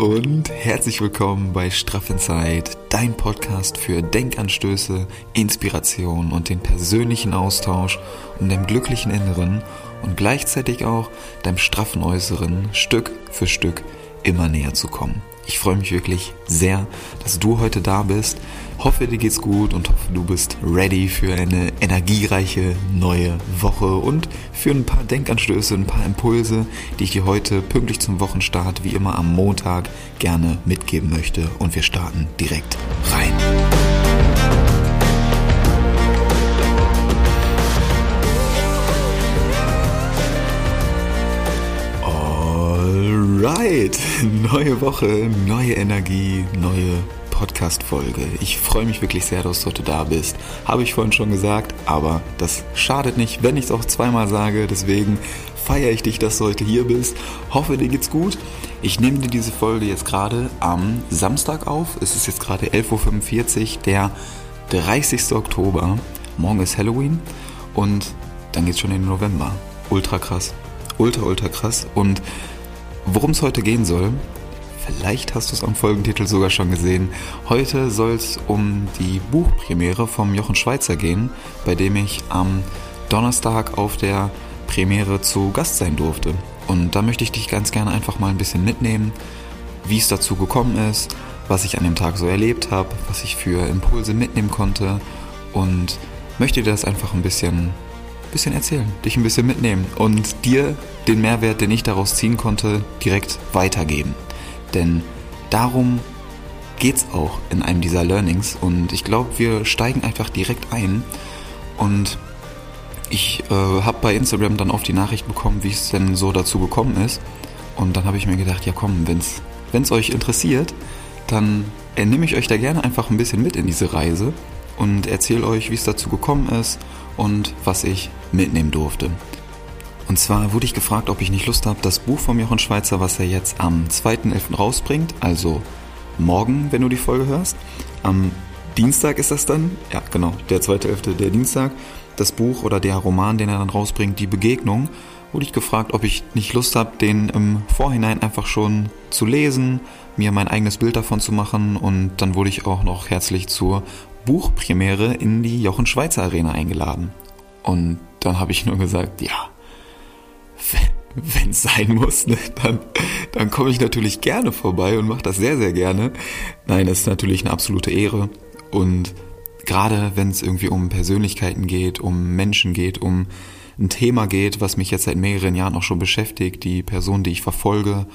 und herzlich willkommen bei Straff Inside, dein Podcast für Denkanstöße, Inspiration und den persönlichen Austausch, um dem glücklichen Inneren und gleichzeitig auch deinem straffen Äußeren Stück für Stück immer näher zu kommen. Ich freue mich wirklich sehr, dass du heute da bist. Hoffe, dir geht's gut und hoffe, du bist ready für eine energiereiche neue Woche und für ein paar Denkanstöße, ein paar Impulse, die ich dir heute pünktlich zum Wochenstart wie immer am Montag gerne mitgeben möchte. Und wir starten direkt rein. Alright, neue Woche, neue Energie, neue Podcast-Folge. Ich freue mich wirklich sehr, dass du heute da bist. Habe ich vorhin schon gesagt, aber das schadet nicht, wenn ich es auch zweimal sage. Deswegen feiere ich dich, dass du heute hier bist. Hoffe, dir geht's gut. Ich nehme dir diese Folge jetzt gerade am Samstag auf. Es ist jetzt gerade 11.45 Uhr, der 30. Oktober. Morgen ist Halloween und dann geht's schon in den November. Ultra krass. Ultra, ultra krass. Und worum es heute gehen soll, vielleicht hast du es am Folgentitel sogar schon gesehen. Heute soll es um die Buchpremiere vom Jochen Schweizer gehen, bei dem ich am Donnerstag auf der Premiere zu Gast sein durfte. Und da möchte ich dich ganz gerne einfach mal ein bisschen mitnehmen, wie es dazu gekommen ist, was ich an dem Tag so erlebt habe, was ich für Impulse mitnehmen konnte und möchte dir das einfach ein bisschen bisschen erzählen, dich ein bisschen mitnehmen und dir den Mehrwert, den ich daraus ziehen konnte, direkt weitergeben. Denn darum geht's auch in einem dieser Learnings. Und ich glaube, wir steigen einfach direkt ein. Und ich äh, habe bei Instagram dann oft die Nachricht bekommen, wie es denn so dazu gekommen ist. Und dann habe ich mir gedacht, ja komm, wenn's wenn's euch interessiert, dann nehme ich euch da gerne einfach ein bisschen mit in diese Reise und erzähle euch, wie es dazu gekommen ist und was ich mitnehmen durfte. Und zwar wurde ich gefragt, ob ich nicht Lust habe, das Buch von Jochen Schweizer, was er jetzt am 2.11. rausbringt, also morgen, wenn du die Folge hörst. Am Dienstag ist das dann, ja genau, der 2.11., der Dienstag, das Buch oder der Roman, den er dann rausbringt, Die Begegnung, wurde ich gefragt, ob ich nicht Lust habe, den im Vorhinein einfach schon zu lesen, mir mein eigenes Bild davon zu machen und dann wurde ich auch noch herzlich zur Buchpremiere in die Jochen Schweizer Arena eingeladen. Und dann habe ich nur gesagt, ja, wenn es sein muss, ne, dann, dann komme ich natürlich gerne vorbei und mache das sehr, sehr gerne. Nein, das ist natürlich eine absolute Ehre. Und gerade wenn es irgendwie um Persönlichkeiten geht, um Menschen geht, um ein Thema geht, was mich jetzt seit mehreren Jahren auch schon beschäftigt, die Person, die ich verfolge,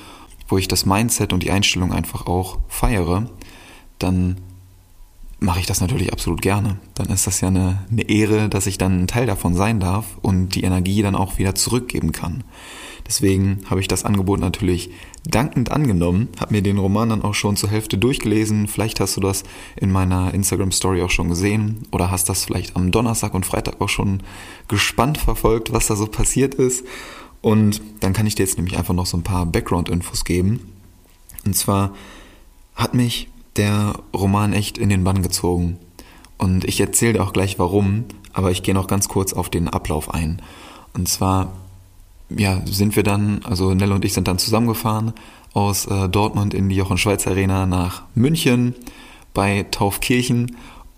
wo ich das Mindset und die Einstellung einfach auch feiere, dann mache ich das natürlich absolut gerne. Dann ist das ja eine, eine Ehre, dass ich dann ein Teil davon sein darf und die Energie dann auch wieder zurückgeben kann. Deswegen habe ich das Angebot natürlich dankend angenommen, habe mir den Roman dann auch schon zur Hälfte durchgelesen. Vielleicht hast du das in meiner Instagram Story auch schon gesehen oder hast das vielleicht am Donnerstag und Freitag auch schon gespannt verfolgt, was da so passiert ist. Und dann kann ich dir jetzt nämlich einfach noch so ein paar Background-Infos geben. Und zwar hat mich der Roman echt in den Bann gezogen. Und ich erzähle auch gleich warum, aber ich gehe noch ganz kurz auf den Ablauf ein. Und zwar, ja, sind wir dann, also Nell und ich sind dann zusammengefahren aus äh, Dortmund in die Jochen Schweiz Arena nach München bei Taufkirchen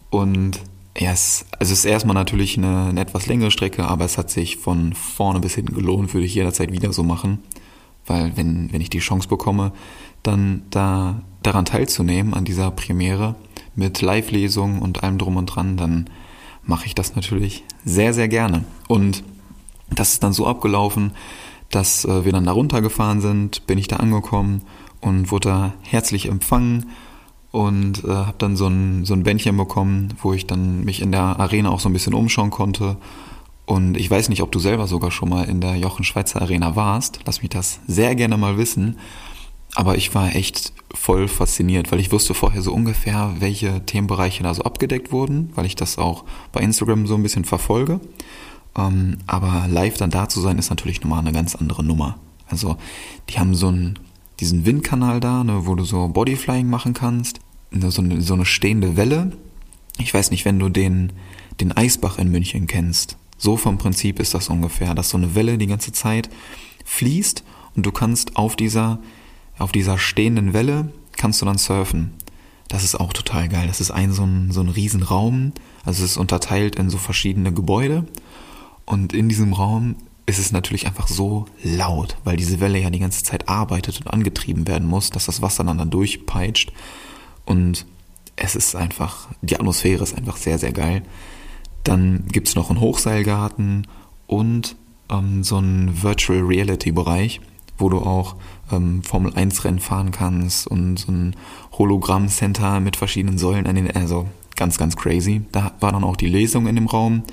und ja, es, also es ist erstmal natürlich eine, eine etwas längere Strecke, aber es hat sich von vorne bis hinten gelohnt, würde ich jederzeit wieder so machen. Weil wenn, wenn ich die Chance bekomme, dann da daran teilzunehmen, an dieser Premiere mit Live-Lesungen und allem drum und dran, dann mache ich das natürlich sehr, sehr gerne. Und das ist dann so abgelaufen, dass äh, wir dann da runtergefahren sind, bin ich da angekommen und wurde da herzlich empfangen und äh, habe dann so ein, so ein Bändchen bekommen, wo ich dann mich in der Arena auch so ein bisschen umschauen konnte. Und ich weiß nicht, ob du selber sogar schon mal in der Jochen Schweizer Arena warst. Lass mich das sehr gerne mal wissen. Aber ich war echt voll fasziniert, weil ich wusste vorher so ungefähr, welche Themenbereiche da so abgedeckt wurden, weil ich das auch bei Instagram so ein bisschen verfolge. Ähm, aber live dann da zu sein, ist natürlich nochmal eine ganz andere Nummer. Also die haben so einen, diesen Windkanal da, ne, wo du so Bodyflying machen kannst, ne, so, eine, so eine stehende Welle. Ich weiß nicht, wenn du den, den Eisbach in München kennst. So vom Prinzip ist das ungefähr, dass so eine Welle die ganze Zeit fließt und du kannst auf dieser auf dieser stehenden Welle kannst du dann surfen. Das ist auch total geil. Das ist ein so ein, so ein Riesenraum. Also es ist unterteilt in so verschiedene Gebäude. Und in diesem Raum ist es natürlich einfach so laut, weil diese Welle ja die ganze Zeit arbeitet und angetrieben werden muss, dass das Wasser dann da durchpeitscht. Und es ist einfach, die Atmosphäre ist einfach sehr, sehr geil. Dann gibt es noch einen Hochseilgarten und ähm, so einen Virtual Reality Bereich, wo du auch ähm, Formel 1 Rennen fahren kannst und so ein Hologramm Center mit verschiedenen Säulen an den, also ganz, ganz crazy. Da war dann auch die Lesung in dem Raum.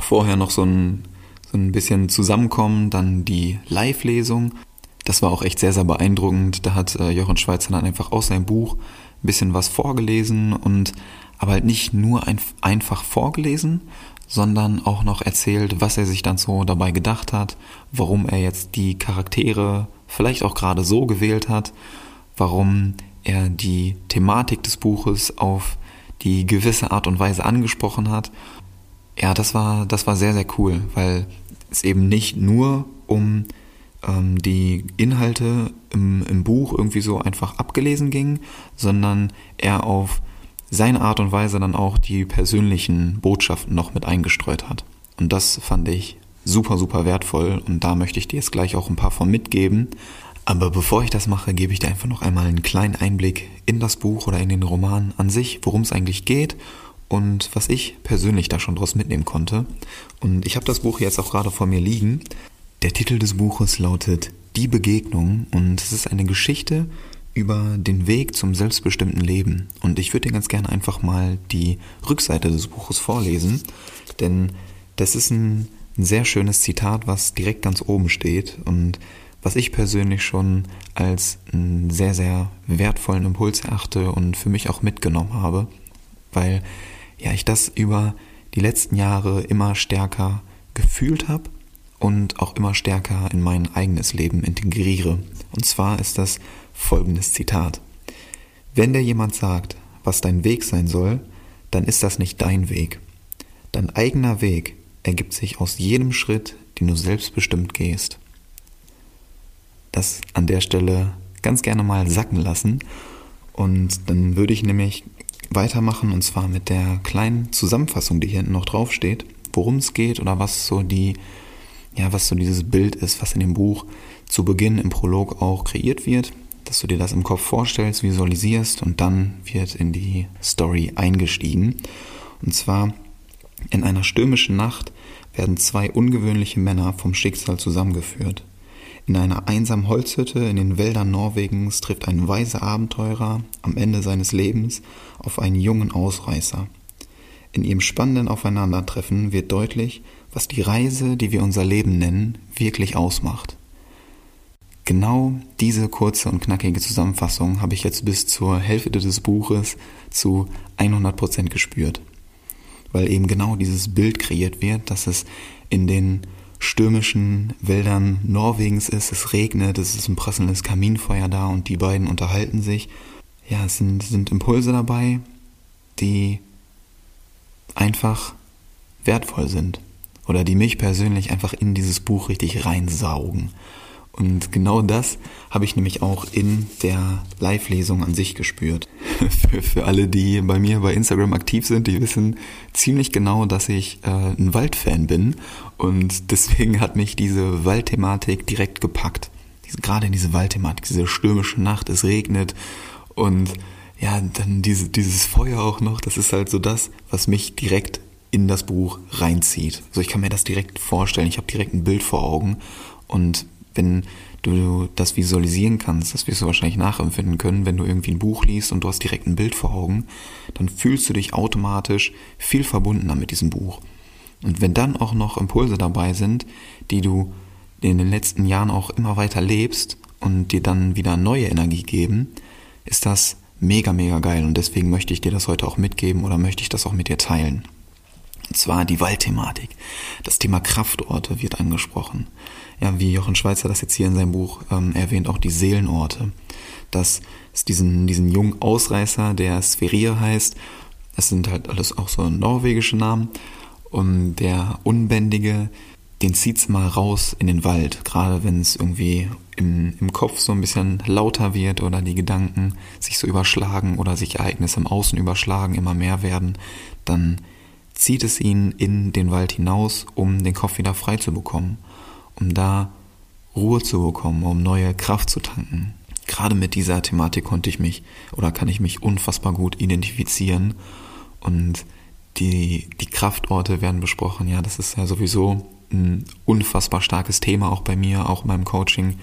Vorher noch so ein, so ein bisschen Zusammenkommen, dann die Live-Lesung. Das war auch echt sehr, sehr beeindruckend. Da hat äh, Jochen Schweizer dann einfach aus seinem Buch ein bisschen was vorgelesen und aber halt nicht nur ein, einfach vorgelesen, sondern auch noch erzählt, was er sich dann so dabei gedacht hat, warum er jetzt die Charaktere vielleicht auch gerade so gewählt hat, warum er die Thematik des Buches auf die gewisse Art und Weise angesprochen hat. Ja, das war, das war sehr, sehr cool, weil es eben nicht nur um ähm, die Inhalte im, im Buch irgendwie so einfach abgelesen ging, sondern er auf seine Art und Weise dann auch die persönlichen Botschaften noch mit eingestreut hat. Und das fand ich super, super wertvoll und da möchte ich dir jetzt gleich auch ein paar von mitgeben. Aber bevor ich das mache, gebe ich dir einfach noch einmal einen kleinen Einblick in das Buch oder in den Roman an sich, worum es eigentlich geht und was ich persönlich da schon draus mitnehmen konnte. Und ich habe das Buch jetzt auch gerade vor mir liegen. Der Titel des Buches lautet Die Begegnung und es ist eine Geschichte über den Weg zum selbstbestimmten Leben. Und ich würde dir ganz gerne einfach mal die Rückseite des Buches vorlesen, denn das ist ein, ein sehr schönes Zitat, was direkt ganz oben steht und was ich persönlich schon als einen sehr, sehr wertvollen Impuls erachte und für mich auch mitgenommen habe, weil ja ich das über die letzten Jahre immer stärker gefühlt habe und auch immer stärker in mein eigenes Leben integriere. Und zwar ist das folgendes Zitat. Wenn dir jemand sagt, was dein Weg sein soll, dann ist das nicht dein Weg. Dein eigener Weg ergibt sich aus jedem Schritt, den du selbstbestimmt gehst. Das an der Stelle ganz gerne mal sacken lassen. Und dann würde ich nämlich weitermachen und zwar mit der kleinen Zusammenfassung, die hier hinten noch draufsteht, worum es geht oder was so die, ja, was so dieses Bild ist, was in dem Buch zu Beginn im Prolog auch kreiert wird dass du dir das im Kopf vorstellst, visualisierst und dann wird in die Story eingestiegen. Und zwar in einer stürmischen Nacht werden zwei ungewöhnliche Männer vom Schicksal zusammengeführt. In einer einsamen Holzhütte in den Wäldern Norwegens trifft ein weiser Abenteurer am Ende seines Lebens auf einen jungen Ausreißer. In ihrem spannenden Aufeinandertreffen wird deutlich, was die Reise, die wir unser Leben nennen, wirklich ausmacht. Genau diese kurze und knackige Zusammenfassung habe ich jetzt bis zur Hälfte des Buches zu 100% gespürt. Weil eben genau dieses Bild kreiert wird, dass es in den stürmischen Wäldern Norwegens ist, es regnet, es ist ein prasselndes Kaminfeuer da und die beiden unterhalten sich. Ja, es sind, sind Impulse dabei, die einfach wertvoll sind oder die mich persönlich einfach in dieses Buch richtig reinsaugen. Und genau das habe ich nämlich auch in der Live-Lesung an sich gespürt. für, für alle, die bei mir bei Instagram aktiv sind, die wissen ziemlich genau, dass ich äh, ein Waldfan bin. Und deswegen hat mich diese Waldthematik direkt gepackt. Diese, gerade in diese Waldthematik, diese stürmische Nacht, es regnet und ja, dann diese, dieses Feuer auch noch, das ist halt so das, was mich direkt in das Buch reinzieht. Also ich kann mir das direkt vorstellen, ich habe direkt ein Bild vor Augen und wenn du das visualisieren kannst, das wirst du wahrscheinlich nachempfinden können, wenn du irgendwie ein Buch liest und du hast direkt ein Bild vor Augen, dann fühlst du dich automatisch viel verbundener mit diesem Buch. Und wenn dann auch noch Impulse dabei sind, die du in den letzten Jahren auch immer weiter lebst und dir dann wieder neue Energie geben, ist das mega, mega geil. Und deswegen möchte ich dir das heute auch mitgeben oder möchte ich das auch mit dir teilen. Und zwar die Waldthematik. Das Thema Kraftorte wird angesprochen ja, wie Jochen Schweizer das jetzt hier in seinem Buch ähm, erwähnt, auch die Seelenorte. Dass es diesen, diesen jungen Ausreißer, der Spherier heißt, das sind halt alles auch so norwegische Namen, und der Unbändige, den zieht's mal raus in den Wald, gerade wenn es irgendwie im, im Kopf so ein bisschen lauter wird oder die Gedanken sich so überschlagen oder sich Ereignisse im Außen überschlagen, immer mehr werden, dann zieht es ihn in den Wald hinaus, um den Kopf wieder frei zu bekommen, um da Ruhe zu bekommen, um neue Kraft zu tanken. Gerade mit dieser Thematik konnte ich mich oder kann ich mich unfassbar gut identifizieren und die, die Kraftorte werden besprochen. Ja, das ist ja sowieso ein unfassbar starkes Thema auch bei mir, auch in meinem Coaching,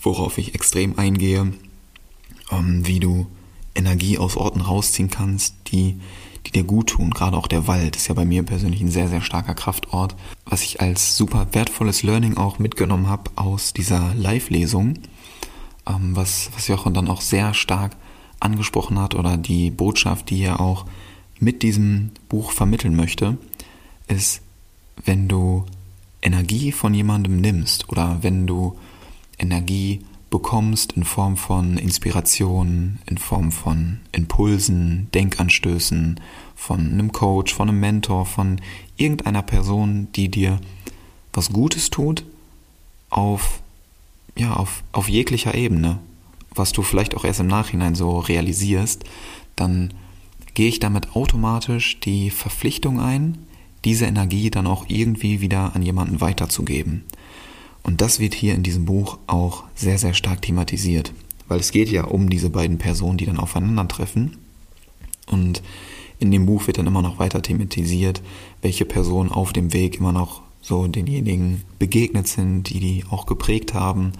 worauf ich extrem eingehe, ähm, wie du Energie aus Orten rausziehen kannst, die, die dir gut tun. Gerade auch der Wald ist ja bei mir persönlich ein sehr, sehr starker Kraftort, was ich als super wertvolles Learning auch mitgenommen habe aus dieser Live-Lesung, ähm, was, was Jochen dann auch sehr stark angesprochen hat oder die Botschaft, die er auch mit diesem Buch vermitteln möchte, ist, wenn du Energie von jemandem nimmst oder wenn du Energie bekommst in Form von Inspiration, in Form von Impulsen, Denkanstößen, von einem Coach, von einem Mentor, von irgendeiner Person, die dir was Gutes tut, auf, ja, auf, auf jeglicher Ebene, was du vielleicht auch erst im Nachhinein so realisierst, dann gehe ich damit automatisch die Verpflichtung ein, diese Energie dann auch irgendwie wieder an jemanden weiterzugeben. Und das wird hier in diesem Buch auch sehr, sehr stark thematisiert, weil es geht ja um diese beiden Personen, die dann aufeinandertreffen. Und in dem Buch wird dann immer noch weiter thematisiert, welche Personen auf dem Weg immer noch so denjenigen begegnet sind, die die auch geprägt haben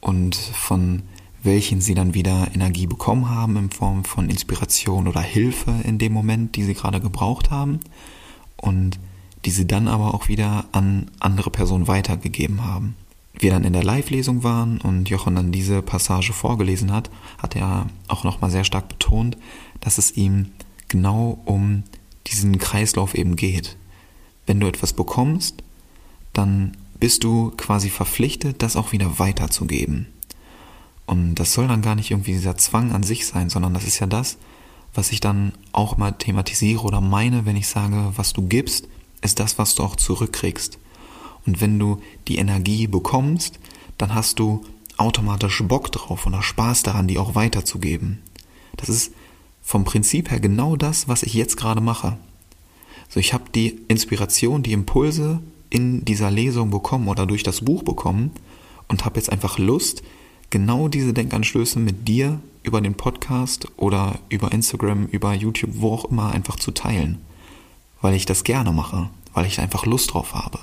und von welchen sie dann wieder Energie bekommen haben in Form von Inspiration oder Hilfe in dem Moment, die sie gerade gebraucht haben und die sie dann aber auch wieder an andere Personen weitergegeben haben. Wir dann in der Live-Lesung waren und Jochen dann diese Passage vorgelesen hat, hat er auch nochmal sehr stark betont, dass es ihm genau um diesen Kreislauf eben geht. Wenn du etwas bekommst, dann bist du quasi verpflichtet, das auch wieder weiterzugeben. Und das soll dann gar nicht irgendwie dieser Zwang an sich sein, sondern das ist ja das, was ich dann auch mal thematisiere oder meine, wenn ich sage, was du gibst, ist das, was du auch zurückkriegst. Und wenn du die Energie bekommst, dann hast du automatisch Bock drauf oder Spaß daran, die auch weiterzugeben. Das ist vom Prinzip her genau das, was ich jetzt gerade mache. So, ich habe die Inspiration, die Impulse in dieser Lesung bekommen oder durch das Buch bekommen und habe jetzt einfach Lust, genau diese Denkanstöße mit dir über den Podcast oder über Instagram, über YouTube, wo auch immer einfach zu teilen. Weil ich das gerne mache, weil ich einfach Lust drauf habe.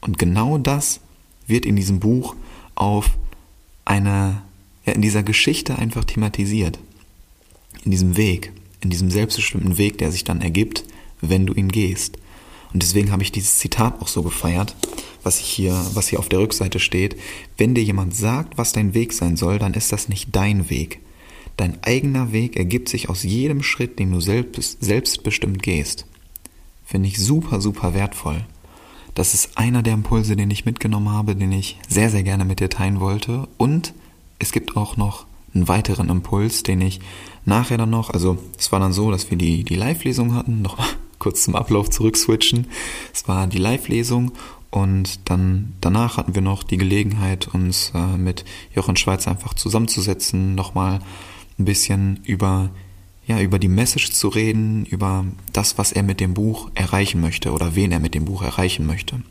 Und genau das wird in diesem Buch auf eine, ja, in dieser Geschichte einfach thematisiert. In diesem Weg, in diesem selbstbestimmten Weg, der sich dann ergibt, wenn du ihn gehst. Und deswegen habe ich dieses Zitat auch so gefeiert, was hier, was hier auf der Rückseite steht. Wenn dir jemand sagt, was dein Weg sein soll, dann ist das nicht dein Weg. Dein eigener Weg ergibt sich aus jedem Schritt, den du selbst, selbstbestimmt gehst. Finde ich super, super wertvoll. Das ist einer der Impulse, den ich mitgenommen habe, den ich sehr, sehr gerne mit dir teilen wollte. Und es gibt auch noch einen weiteren Impuls, den ich nachher dann noch, also es war dann so, dass wir die, die Live-Lesung hatten, nochmal kurz zum Ablauf zurückswitchen. Es war die Live-Lesung und dann danach hatten wir noch die Gelegenheit, uns äh, mit Jochen Schweiz einfach zusammenzusetzen, nochmal ein bisschen über, ja, über die Message zu reden, über das, was er mit dem Buch erreichen möchte oder wen er mit dem Buch erreichen möchte.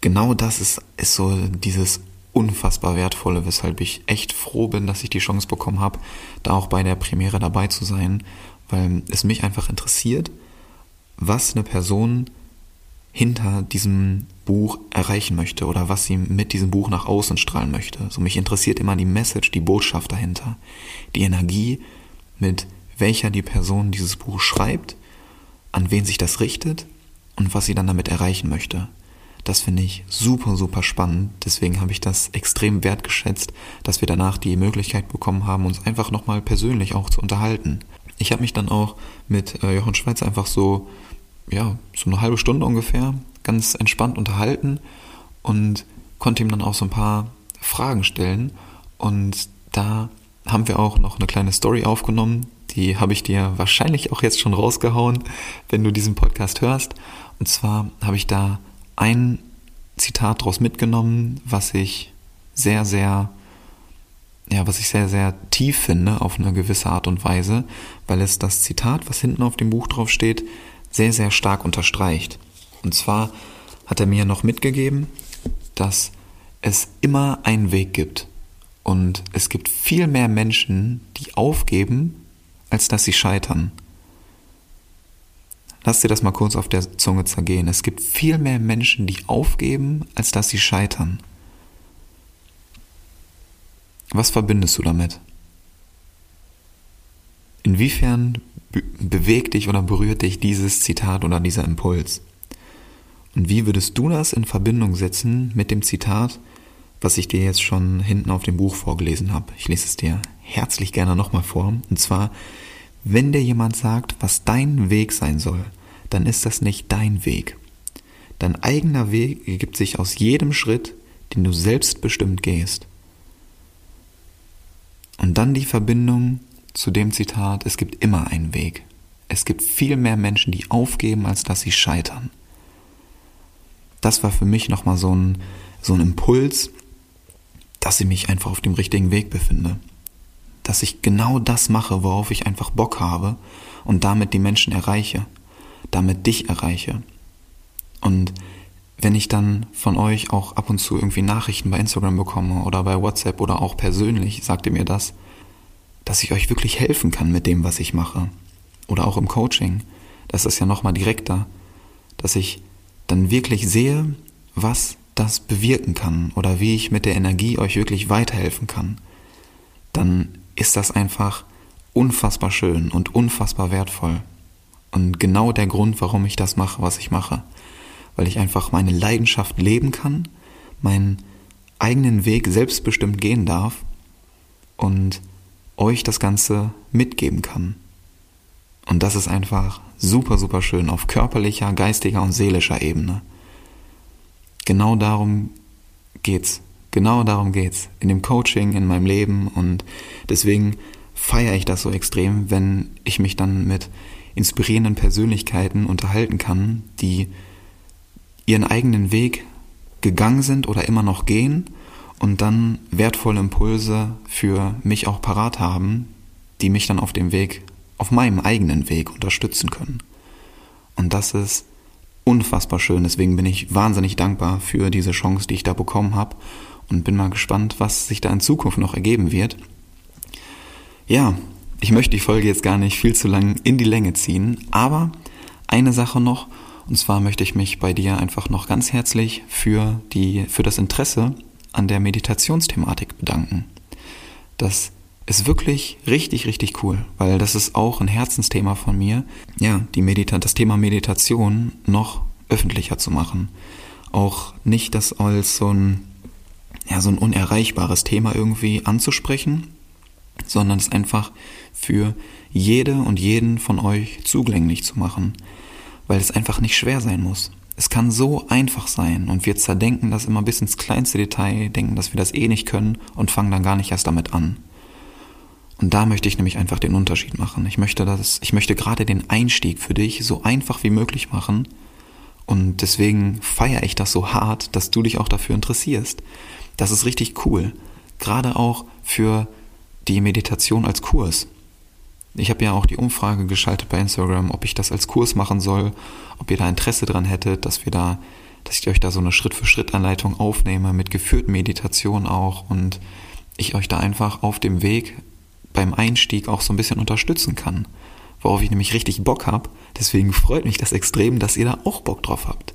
Genau das ist, ist so dieses unfassbar wertvolle, weshalb ich echt froh bin, dass ich die Chance bekommen habe, da auch bei der Premiere dabei zu sein, weil es mich einfach interessiert, was eine Person hinter diesem Buch erreichen möchte oder was sie mit diesem Buch nach außen strahlen möchte. So mich interessiert immer die Message, die Botschaft dahinter, die Energie, mit welcher die Person dieses Buch schreibt, an wen sich das richtet und was sie dann damit erreichen möchte. Das finde ich super, super spannend. Deswegen habe ich das extrem wertgeschätzt, dass wir danach die Möglichkeit bekommen haben, uns einfach nochmal persönlich auch zu unterhalten. Ich habe mich dann auch mit äh, Jochen Schweiz einfach so ja, so eine halbe Stunde ungefähr ganz entspannt unterhalten und konnte ihm dann auch so ein paar Fragen stellen. Und da haben wir auch noch eine kleine Story aufgenommen. Die habe ich dir wahrscheinlich auch jetzt schon rausgehauen, wenn du diesen Podcast hörst. Und zwar habe ich da ein Zitat daraus mitgenommen, was ich sehr, sehr, ja, was ich sehr, sehr tief finde auf eine gewisse Art und Weise, weil es das Zitat, was hinten auf dem Buch drauf steht, sehr, sehr stark unterstreicht. Und zwar hat er mir noch mitgegeben, dass es immer einen Weg gibt. Und es gibt viel mehr Menschen, die aufgeben, als dass sie scheitern. Lass dir das mal kurz auf der Zunge zergehen. Es gibt viel mehr Menschen, die aufgeben, als dass sie scheitern. Was verbindest du damit? Inwiefern bewegt dich oder berührt dich dieses Zitat oder dieser Impuls? Und wie würdest du das in Verbindung setzen mit dem Zitat, was ich dir jetzt schon hinten auf dem Buch vorgelesen habe? Ich lese es dir herzlich gerne nochmal vor. Und zwar, wenn dir jemand sagt, was dein Weg sein soll, dann ist das nicht dein Weg. Dein eigener Weg ergibt sich aus jedem Schritt, den du selbstbestimmt gehst. Und dann die Verbindung zu dem Zitat, es gibt immer einen Weg. Es gibt viel mehr Menschen, die aufgeben, als dass sie scheitern. Das war für mich nochmal so ein, so ein Impuls, dass ich mich einfach auf dem richtigen Weg befinde. Dass ich genau das mache, worauf ich einfach Bock habe und damit die Menschen erreiche, damit dich erreiche. Und wenn ich dann von euch auch ab und zu irgendwie Nachrichten bei Instagram bekomme oder bei WhatsApp oder auch persönlich, sagt ihr mir das, dass ich euch wirklich helfen kann mit dem, was ich mache. Oder auch im Coaching. Das ist ja nochmal direkter, dass ich dann wirklich sehe, was das bewirken kann oder wie ich mit der Energie euch wirklich weiterhelfen kann, dann ist das einfach unfassbar schön und unfassbar wertvoll. Und genau der Grund, warum ich das mache, was ich mache. Weil ich einfach meine Leidenschaft leben kann, meinen eigenen Weg selbstbestimmt gehen darf und euch das Ganze mitgeben kann. Und das ist einfach super, super schön auf körperlicher, geistiger und seelischer Ebene. Genau darum geht's. Genau darum geht's. In dem Coaching, in meinem Leben und deswegen feiere ich das so extrem, wenn ich mich dann mit inspirierenden Persönlichkeiten unterhalten kann, die ihren eigenen Weg gegangen sind oder immer noch gehen und dann wertvolle Impulse für mich auch parat haben, die mich dann auf dem Weg, auf meinem eigenen Weg unterstützen können. Und das ist unfassbar schön. Deswegen bin ich wahnsinnig dankbar für diese Chance, die ich da bekommen habe und bin mal gespannt, was sich da in Zukunft noch ergeben wird. Ja, ich möchte die Folge jetzt gar nicht viel zu lang in die Länge ziehen, aber eine Sache noch, und zwar möchte ich mich bei dir einfach noch ganz herzlich für die, für das Interesse an der Meditationsthematik bedanken. Das ist wirklich richtig, richtig cool, weil das ist auch ein Herzensthema von mir, ja, die Medita das Thema Meditation noch öffentlicher zu machen. Auch nicht das als so ein, ja, so ein unerreichbares Thema irgendwie anzusprechen, sondern es einfach für jede und jeden von euch zugänglich zu machen, weil es einfach nicht schwer sein muss. Es kann so einfach sein und wir zerdenken das immer bis ins kleinste Detail, denken, dass wir das eh nicht können und fangen dann gar nicht erst damit an. Und da möchte ich nämlich einfach den Unterschied machen. Ich möchte das, ich möchte gerade den Einstieg für dich so einfach wie möglich machen. Und deswegen feiere ich das so hart, dass du dich auch dafür interessierst. Das ist richtig cool. Gerade auch für die Meditation als Kurs. Ich habe ja auch die Umfrage geschaltet bei Instagram, ob ich das als Kurs machen soll, ob ihr da Interesse dran hättet, dass wir da, dass ich euch da so eine Schritt-für-Schritt-Anleitung aufnehme, mit geführten Meditationen auch und ich euch da einfach auf dem Weg beim Einstieg auch so ein bisschen unterstützen kann. Worauf ich nämlich richtig Bock habe. Deswegen freut mich das extrem, dass ihr da auch Bock drauf habt.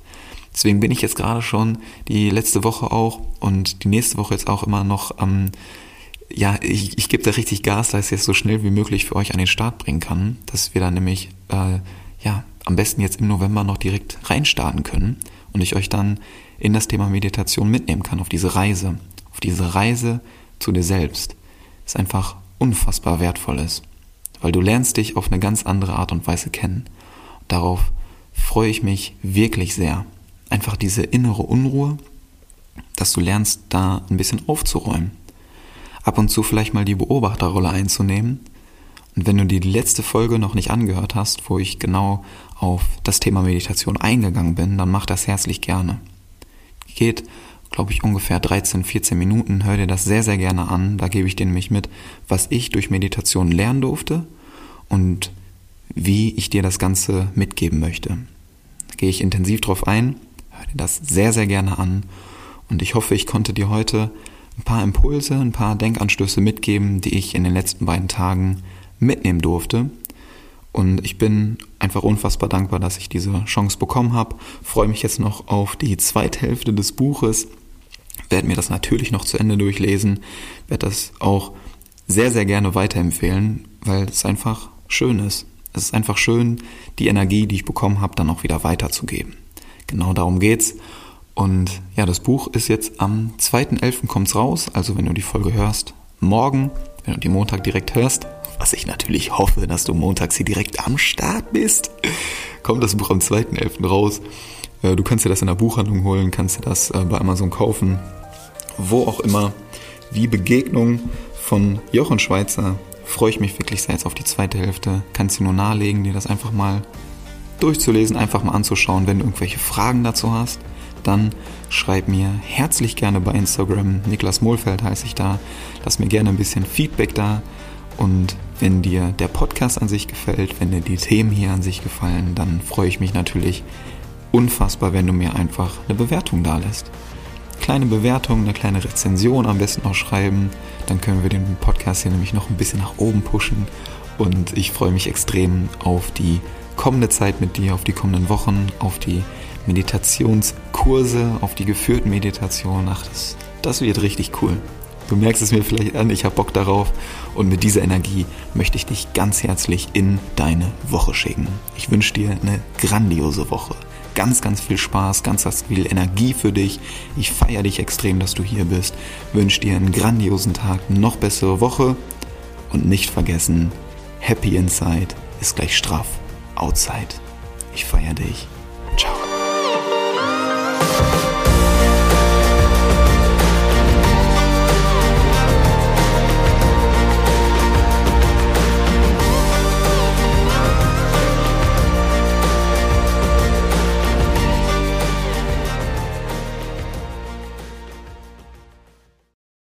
Deswegen bin ich jetzt gerade schon die letzte Woche auch und die nächste Woche jetzt auch immer noch am ähm, ja, ich, ich gebe da richtig Gas, dass ich es so schnell wie möglich für euch an den Start bringen kann, dass wir dann nämlich äh, ja am besten jetzt im November noch direkt reinstarten können und ich euch dann in das Thema Meditation mitnehmen kann auf diese Reise, auf diese Reise zu dir selbst, das einfach unfassbar wertvoll ist, weil du lernst dich auf eine ganz andere Art und Weise kennen. Darauf freue ich mich wirklich sehr. Einfach diese innere Unruhe, dass du lernst, da ein bisschen aufzuräumen ab und zu vielleicht mal die Beobachterrolle einzunehmen Und wenn du die letzte Folge noch nicht angehört hast, wo ich genau auf das Thema Meditation eingegangen bin, dann mach das herzlich gerne. Geht, glaube ich, ungefähr 13, 14 Minuten. Hör dir das sehr, sehr gerne an. Da gebe ich dir nämlich mit, was ich durch Meditation lernen durfte und wie ich dir das Ganze mitgeben möchte. Da gehe ich intensiv drauf ein. Hör dir das sehr, sehr gerne an. Und ich hoffe, ich konnte dir heute ein paar Impulse, ein paar Denkanstöße mitgeben, die ich in den letzten beiden Tagen mitnehmen durfte. Und ich bin einfach unfassbar dankbar, dass ich diese Chance bekommen habe. Freue mich jetzt noch auf die zweite Hälfte des Buches. Werde mir das natürlich noch zu Ende durchlesen. Werde das auch sehr, sehr gerne weiterempfehlen, weil es einfach schön ist. Es ist einfach schön, die Energie, die ich bekommen habe, dann auch wieder weiterzugeben. Genau darum geht's. Und ja, das Buch ist jetzt am 2.11. kommt's raus. Also wenn du die Folge hörst, morgen, wenn du die Montag direkt hörst, was ich natürlich hoffe, dass du montags hier direkt am Start bist, kommt das Buch am 2.11. raus. Äh, du kannst dir das in der Buchhandlung holen, kannst dir das äh, bei Amazon kaufen, wo auch immer. Wie Begegnung von Jochen Schweizer freue ich mich wirklich sehr jetzt auf die zweite Hälfte. Kannst dir nur nahelegen, dir das einfach mal durchzulesen, einfach mal anzuschauen. Wenn du irgendwelche Fragen dazu hast, dann schreib mir herzlich gerne bei Instagram. Niklas Mohlfeld heiße ich da. Lass mir gerne ein bisschen Feedback da. Und wenn dir der Podcast an sich gefällt, wenn dir die Themen hier an sich gefallen, dann freue ich mich natürlich unfassbar, wenn du mir einfach eine Bewertung da lässt. Kleine Bewertung, eine kleine Rezension am besten auch schreiben. Dann können wir den Podcast hier nämlich noch ein bisschen nach oben pushen. Und ich freue mich extrem auf die kommende Zeit mit dir, auf die kommenden Wochen, auf die Meditationskurse, auf die geführten Meditationen. Ach, das, das wird richtig cool. Du merkst es mir vielleicht an, ich habe Bock darauf und mit dieser Energie möchte ich dich ganz herzlich in deine Woche schicken. Ich wünsche dir eine grandiose Woche. Ganz, ganz viel Spaß, ganz, ganz viel Energie für dich. Ich feiere dich extrem, dass du hier bist. Wünsche dir einen grandiosen Tag, noch bessere Woche und nicht vergessen, Happy Inside ist gleich straff Outside. Ich feiere dich.